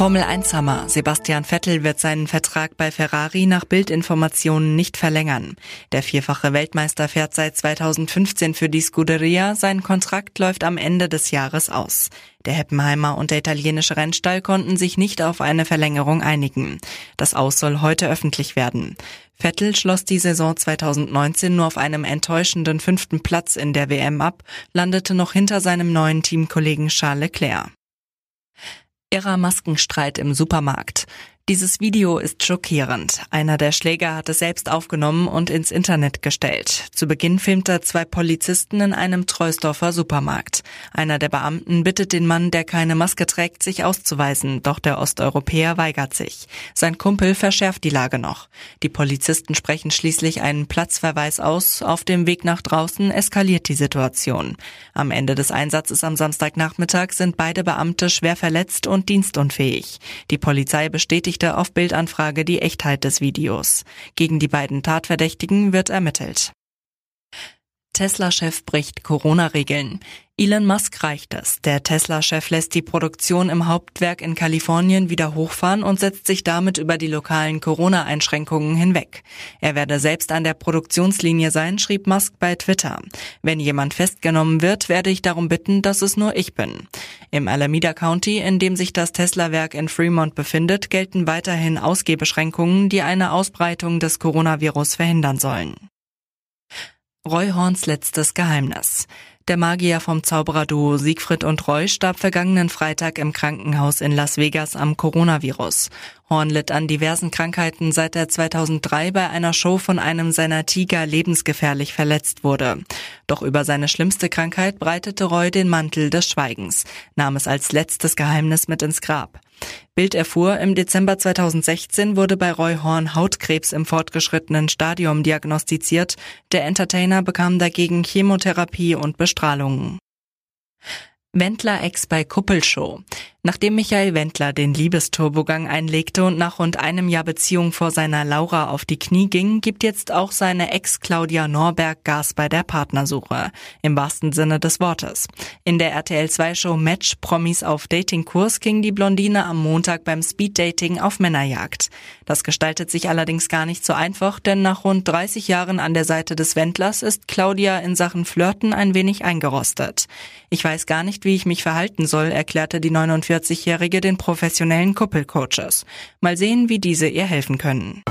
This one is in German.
Formel 1 Hammer. Sebastian Vettel wird seinen Vertrag bei Ferrari nach Bildinformationen nicht verlängern. Der vierfache Weltmeister fährt seit 2015 für die Scuderia. Sein Kontrakt läuft am Ende des Jahres aus. Der Heppenheimer und der italienische Rennstall konnten sich nicht auf eine Verlängerung einigen. Das Aus soll heute öffentlich werden. Vettel schloss die Saison 2019 nur auf einem enttäuschenden fünften Platz in der WM ab, landete noch hinter seinem neuen Teamkollegen Charles Leclerc. Irrer Maskenstreit im Supermarkt. Dieses Video ist schockierend. Einer der Schläger hat es selbst aufgenommen und ins Internet gestellt. Zu Beginn filmt er zwei Polizisten in einem Treusdorfer Supermarkt. Einer der Beamten bittet den Mann, der keine Maske trägt, sich auszuweisen, doch der Osteuropäer weigert sich. Sein Kumpel verschärft die Lage noch. Die Polizisten sprechen schließlich einen Platzverweis aus. Auf dem Weg nach draußen eskaliert die Situation. Am Ende des Einsatzes am Samstagnachmittag sind beide Beamte schwer verletzt und dienstunfähig. Die Polizei bestätigt bestätigte auf Bildanfrage die Echtheit des Videos. Gegen die beiden Tatverdächtigen wird ermittelt. Tesla-Chef bricht Corona-Regeln. Elon Musk reicht es. Der Tesla-Chef lässt die Produktion im Hauptwerk in Kalifornien wieder hochfahren und setzt sich damit über die lokalen Corona-Einschränkungen hinweg. Er werde selbst an der Produktionslinie sein, schrieb Musk bei Twitter. Wenn jemand festgenommen wird, werde ich darum bitten, dass es nur ich bin. Im Alameda County, in dem sich das Tesla-Werk in Fremont befindet, gelten weiterhin Ausgehbeschränkungen, die eine Ausbreitung des Coronavirus verhindern sollen. Roy Horns letztes Geheimnis. Der Magier vom Zaubererduo Siegfried und Roy starb vergangenen Freitag im Krankenhaus in Las Vegas am Coronavirus. Horn litt an diversen Krankheiten, seit er 2003 bei einer Show von einem seiner Tiger lebensgefährlich verletzt wurde. Doch über seine schlimmste Krankheit breitete Roy den Mantel des Schweigens, nahm es als letztes Geheimnis mit ins Grab. Bild erfuhr, im Dezember 2016 wurde bei Roy Horn Hautkrebs im fortgeschrittenen Stadium diagnostiziert. Der Entertainer bekam dagegen Chemotherapie und Bestrahlungen. Wendler Ex bei Kuppelshow. Nachdem Michael Wendler den Liebesturbogang einlegte und nach rund einem Jahr Beziehung vor seiner Laura auf die Knie ging, gibt jetzt auch seine Ex Claudia Norberg Gas bei der Partnersuche. Im wahrsten Sinne des Wortes. In der RTL 2 Show Match Promis auf Datingkurs ging die Blondine am Montag beim Speeddating auf Männerjagd. Das gestaltet sich allerdings gar nicht so einfach, denn nach rund 30 Jahren an der Seite des Wendlers ist Claudia in Sachen Flirten ein wenig eingerostet. Ich weiß gar nicht, wie ich mich verhalten soll, erklärte die 49 45-Jährige den professionellen Kuppelcoaches. Mal sehen, wie diese ihr helfen können.